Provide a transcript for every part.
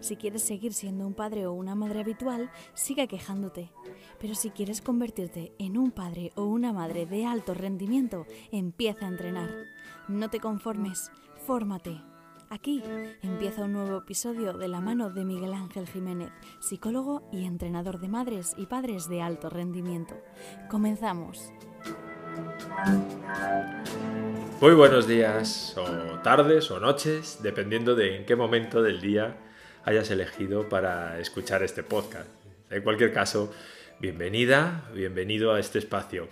Si quieres seguir siendo un padre o una madre habitual, siga quejándote. Pero si quieres convertirte en un padre o una madre de alto rendimiento, empieza a entrenar. No te conformes, fórmate. Aquí empieza un nuevo episodio de la mano de Miguel Ángel Jiménez, psicólogo y entrenador de madres y padres de alto rendimiento. Comenzamos. Muy buenos días, o tardes, o noches, dependiendo de en qué momento del día hayas elegido para escuchar este podcast. En cualquier caso, bienvenida, bienvenido a este espacio.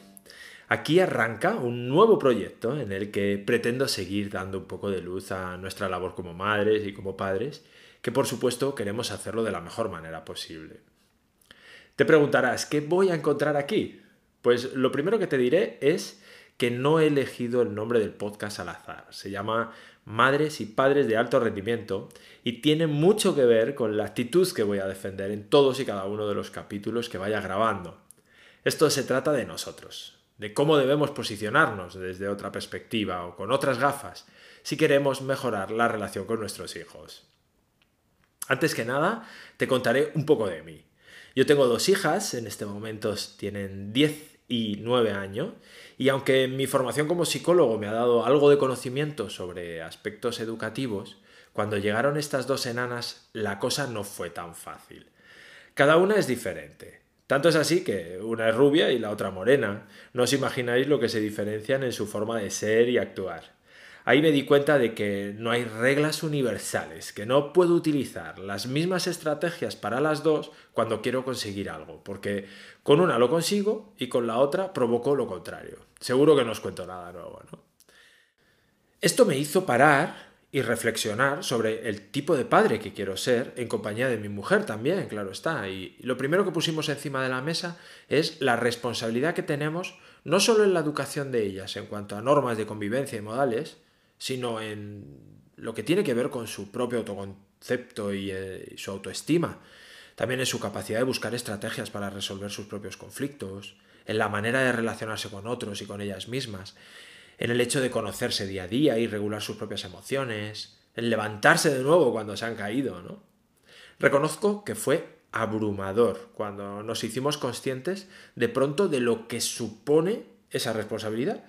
Aquí arranca un nuevo proyecto en el que pretendo seguir dando un poco de luz a nuestra labor como madres y como padres, que por supuesto queremos hacerlo de la mejor manera posible. Te preguntarás, ¿qué voy a encontrar aquí? Pues lo primero que te diré es que no he elegido el nombre del podcast al azar. Se llama Madres y Padres de Alto Rendimiento y tiene mucho que ver con la actitud que voy a defender en todos y cada uno de los capítulos que vaya grabando. Esto se trata de nosotros, de cómo debemos posicionarnos desde otra perspectiva o con otras gafas si queremos mejorar la relación con nuestros hijos. Antes que nada, te contaré un poco de mí. Yo tengo dos hijas, en este momento tienen 10 y nueve años, y aunque mi formación como psicólogo me ha dado algo de conocimiento sobre aspectos educativos, cuando llegaron estas dos enanas la cosa no fue tan fácil. Cada una es diferente. Tanto es así que una es rubia y la otra morena. No os imagináis lo que se diferencian en su forma de ser y actuar. Ahí me di cuenta de que no hay reglas universales, que no puedo utilizar las mismas estrategias para las dos cuando quiero conseguir algo, porque con una lo consigo y con la otra provoco lo contrario. Seguro que no os cuento nada nuevo, ¿no? Esto me hizo parar y reflexionar sobre el tipo de padre que quiero ser en compañía de mi mujer también, claro está. Y lo primero que pusimos encima de la mesa es la responsabilidad que tenemos no solo en la educación de ellas en cuanto a normas de convivencia y modales, sino en lo que tiene que ver con su propio autoconcepto eh, y, su autoestima. También en su capacidad de buscar estrategias para resolver sus propios conflictos, en la manera de relacionarse con otros y con ellas mismas, en el hecho de conocerse día a día y regular sus propias emociones, en levantarse de nuevo cuando se han caído, ¿no? Reconozco que fue abrumador cuando nos hicimos conscientes de pronto de lo que supone esa responsabilidad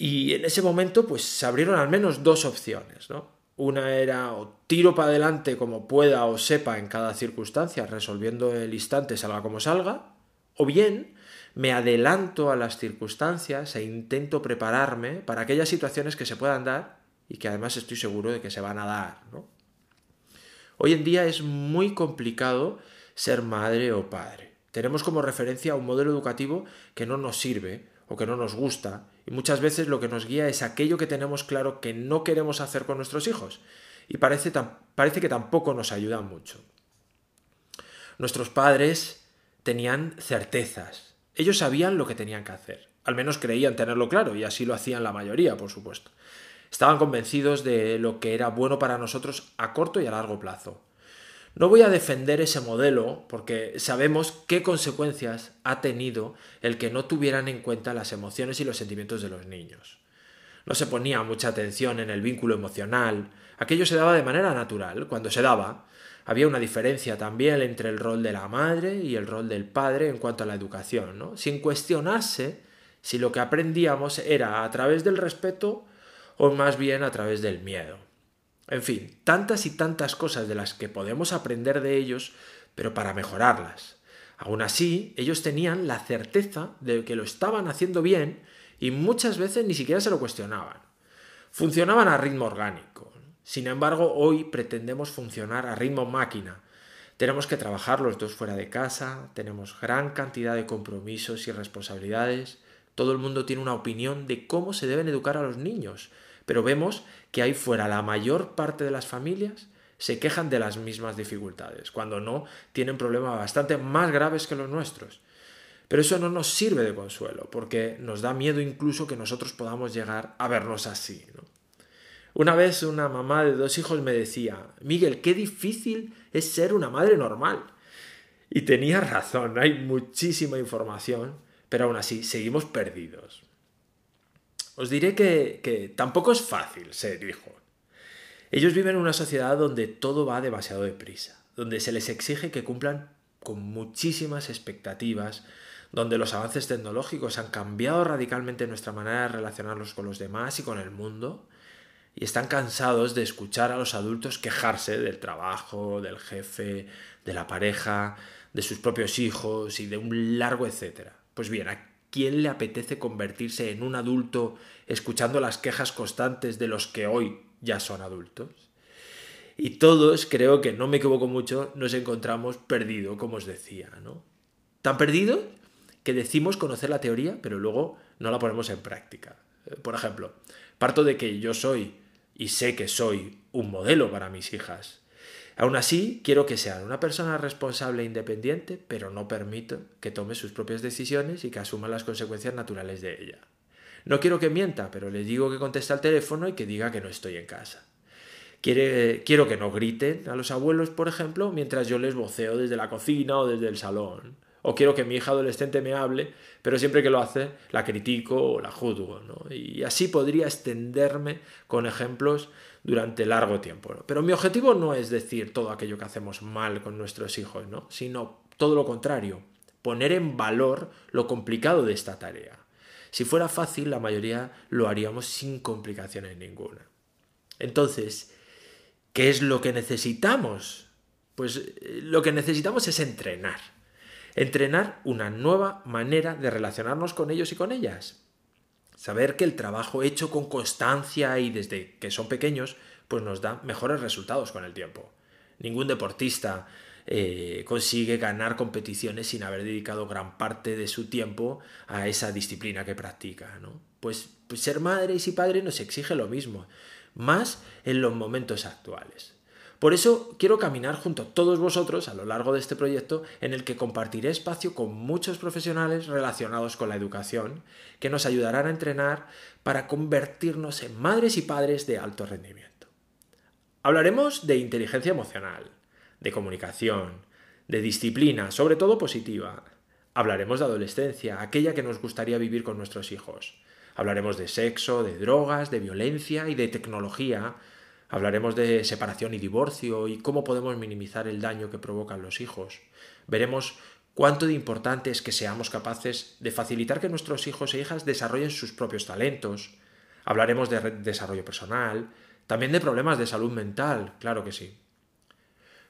y en ese momento, pues se abrieron al menos dos opciones, ¿no? Una era o tiro para adelante como pueda o sepa en cada circunstancia, resolviendo el instante salga como salga, o bien me adelanto a las circunstancias e intento prepararme para aquellas situaciones que se puedan dar y que además estoy seguro de que se van a dar, ¿no? Hoy en día es muy complicado ser madre o padre. Tenemos como referencia un modelo educativo que no nos sirve o que no nos gusta muchas veces lo que nos guía es aquello que tenemos claro que no queremos hacer con nuestros hijos y parece, parece que tampoco nos ayuda mucho. Nuestros padres tenían certezas, ellos sabían lo que tenían que hacer, al menos creían tenerlo claro y así lo hacían la mayoría, por supuesto. Estaban convencidos de lo que era bueno para nosotros a corto y a largo plazo. No voy a defender ese modelo porque sabemos qué consecuencias ha tenido el que no tuvieran en cuenta las emociones y los sentimientos de los niños. No se ponía mucha atención en el vínculo emocional, aquello se daba de manera natural, cuando se daba, había una diferencia también entre el rol de la madre y el rol del padre en cuanto a la educación, ¿no? sin cuestionarse si lo que aprendíamos era a través del respeto o más bien a través del miedo. En fin, tantas y tantas cosas de las que podemos aprender de ellos, pero para mejorarlas. Aún así, ellos tenían la certeza de que lo estaban haciendo bien y muchas veces ni siquiera se lo cuestionaban. Funcionaban a ritmo orgánico. Sin embargo, hoy pretendemos funcionar a ritmo máquina. Tenemos que trabajar los dos fuera de casa, tenemos gran cantidad de compromisos y responsabilidades, todo el mundo tiene una opinión de cómo se deben educar a los niños, pero vemos que ahí fuera la mayor parte de las familias se quejan de las mismas dificultades, cuando no tienen problemas bastante más graves que los nuestros. Pero eso no nos sirve de consuelo, porque nos da miedo incluso que nosotros podamos llegar a vernos así. Una vez una mamá de dos hijos me decía, Miguel, qué difícil es ser una madre normal. Y tenía razón, hay muchísima información, pero aún así seguimos perdidos. Os diré que, que tampoco es fácil ser hijo. Ellos viven en una sociedad donde todo va demasiado deprisa, donde se les exige que cumplan con muchísimas expectativas, donde los avances tecnológicos han cambiado radicalmente nuestra manera de relacionarnos con los demás y con el mundo, y están cansados de escuchar a los adultos quejarse del trabajo, del jefe, de la pareja, de sus propios hijos y de un largo etcétera. Pues bien, ¿a quién le apetece convertirse en un adulto escuchando las quejas constantes de los que hoy ya son adultos? Y todos, creo que no me equivoco mucho, nos encontramos perdidos, como os decía, ¿no? Tan perdidos que decimos conocer la teoría, pero luego no la ponemos en práctica. Eh, por ejemplo, parto de que yo soy y sé que soy un modelo para mis hijas. Aún así, quiero que sean una persona responsable e independiente, pero no permito que tome sus propias decisiones y que asuma las consecuencias naturales de ella. No quiero que mienta, pero le digo que conteste al teléfono y que diga que no estoy en casa. quiero que no griten a los abuelos, por ejemplo, mientras yo les voceo desde la cocina o desde el salón. O quiero que mi hija adolescente me hable, pero siempre que lo hace la critico o la juzgo. Y así podría extenderme con ejemplos durante largo tiempo. Pero mi objetivo no es decir todo aquello que hacemos mal con nuestros hijos, ¿no? sino todo lo contrario, poner en valor lo complicado de esta tarea. Si fuera fácil, la mayoría lo haríamos sin complicaciones ninguna. Entonces, ¿qué es lo que necesitamos? Pues eh, lo que necesitamos es entrenar Entrenar una nueva manera de relacionarnos con ellos y con ellas. Saber que el trabajo hecho con constancia y desde que son pequeños, pues nos da mejores resultados con el tiempo. Ningún deportista eh, consigue ganar competiciones sin haber dedicado gran parte de su tiempo a esa disciplina que practica. ¿no? Pues, pues ser madres y padres nos exige lo mismo, más en los momentos actuales. Por eso quiero caminar junto a todos vosotros a lo largo de este proyecto en el que compartiré espacio con muchos profesionales relacionados con la educación que nos ayudarán a entrenar para convertirnos en madres y padres de alto rendimiento. Hablaremos de inteligencia emocional, de comunicación, de disciplina, sobre todo positiva. Hablaremos de adolescencia, aquella que nos gustaría vivir con nuestros hijos. Hablaremos de sexo, de drogas, de violencia y de tecnología Hablaremos de separación y divorcio y cómo podemos minimizar el daño que provocan los hijos. Veremos cuánto de importante es que seamos capaces de facilitar que nuestros hijos e hijas desarrollen sus propios talentos. Hablaremos de desarrollo personal, también de problemas de salud mental, claro que sí.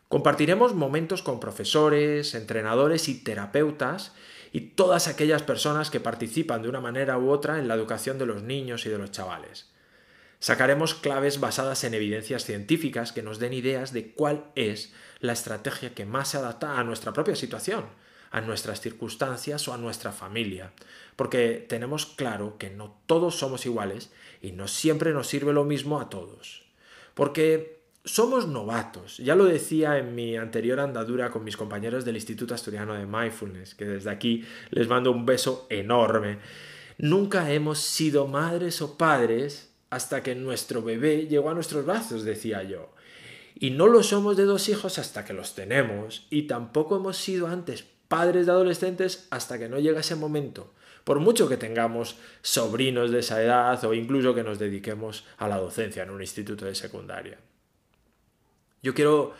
Compartiremos momentos con profesores, entrenadores y terapeutas y todas aquellas personas que participan de una manera u otra en la educación de los niños y de los chavales. Sacaremos claves basadas en evidencias científicas que nos den ideas de cuál es la estrategia que más se adapta a nuestra propia situación, a nuestras circunstancias o a nuestra familia, porque tenemos claro que no todos somos iguales y no siempre nos sirve lo mismo a todos. Porque somos novatos, ya lo decía en mi anterior andadura con mis compañeros del Instituto Asturiano de Mindfulness, que desde aquí les mando un beso enorme. Nunca hemos sido madres o padres hasta que nuestro bebé llegó a nuestros brazos, decía yo. Y no lo somos de dos hijos hasta que los tenemos, y tampoco hemos sido antes padres de adolescentes hasta que no llega ese momento, por mucho que tengamos sobrinos de esa edad o incluso que nos dediquemos a la docencia en un instituto de secundaria. Yo quiero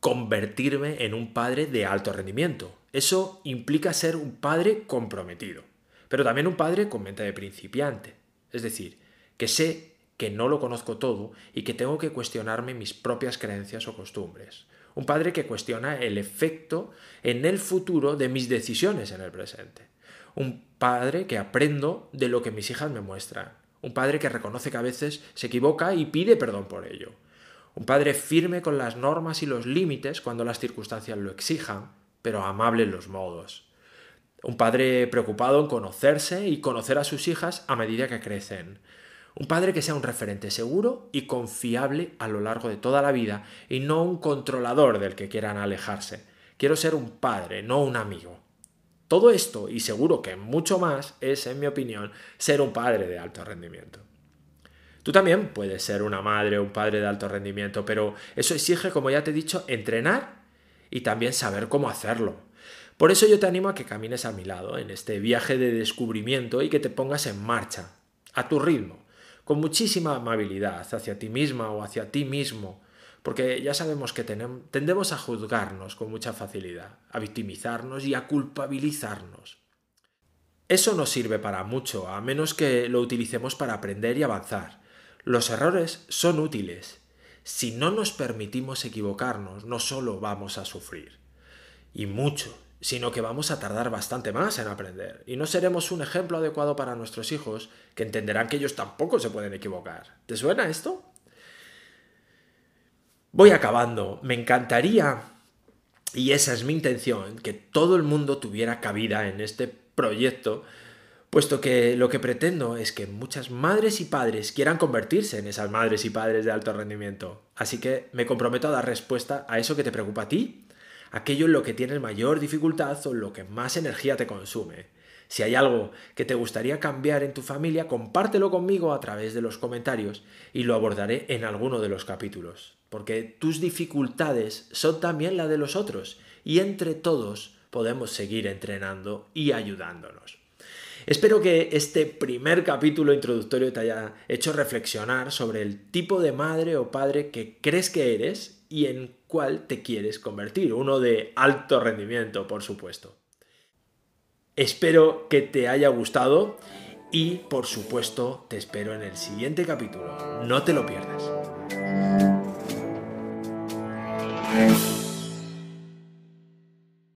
convertirme en un padre de alto rendimiento. Eso implica ser un padre comprometido, pero también un padre con mente de principiante. Es decir, que sé que no lo conozco todo y que tengo que cuestionarme mis propias creencias o costumbres. Un padre que cuestiona el efecto en el futuro de mis decisiones en el presente. Un padre que aprendo de lo que mis hijas me muestran. Un padre que reconoce que a veces se equivoca y pide perdón por ello. Un padre firme con las normas y los límites cuando las circunstancias lo exijan, pero amable en los modos. Un padre preocupado en conocerse y conocer a sus hijas a medida que crecen. Un padre que sea un referente seguro y confiable a lo largo de toda la vida y no un controlador del que quieran alejarse. Quiero ser un padre, no un amigo. Todo esto, y seguro que mucho más, es, en mi opinión, ser un padre de alto rendimiento. Tú también puedes ser una madre o un padre de alto rendimiento, pero eso exige, como ya te he dicho, entrenar y también saber cómo hacerlo. Por eso yo te animo a que camines a mi lado en este viaje de descubrimiento y que te pongas en marcha, a tu ritmo, con muchísima amabilidad hacia ti misma o hacia ti mismo, porque ya sabemos que tendemos a juzgarnos con mucha facilidad, a victimizarnos y a culpabilizarnos. Eso no sirve para mucho, a menos que lo utilicemos para aprender y avanzar. Los errores son útiles. Si no nos permitimos equivocarnos, no solo vamos a sufrir, y mucho, sino que vamos a tardar bastante más en aprender, y no seremos un ejemplo adecuado para nuestros hijos, que entenderán que ellos tampoco se pueden equivocar. ¿Te suena esto? Voy acabando. Me encantaría, y esa es mi intención, que todo el mundo tuviera cabida en este proyecto puesto que lo que pretendo es que muchas madres y padres quieran convertirse en esas madres y padres de alto rendimiento. Así que me comprometo a dar respuesta a eso que te preocupa a ti, aquello en lo que tienes mayor dificultad o en lo que más energía te consume. Si hay algo que te gustaría cambiar en tu familia, compártelo conmigo a través de los comentarios y lo abordaré en alguno de los capítulos, porque tus dificultades son también la de los otros y entre todos podemos seguir entrenando y ayudándonos. Espero que este primer capítulo introductorio te haya hecho reflexionar sobre el tipo de madre o padre que crees que eres y en cuál te quieres convertir, uno de alto rendimiento, por supuesto. Espero que te haya gustado y, por supuesto, te espero en el siguiente capítulo. No te lo pierdas.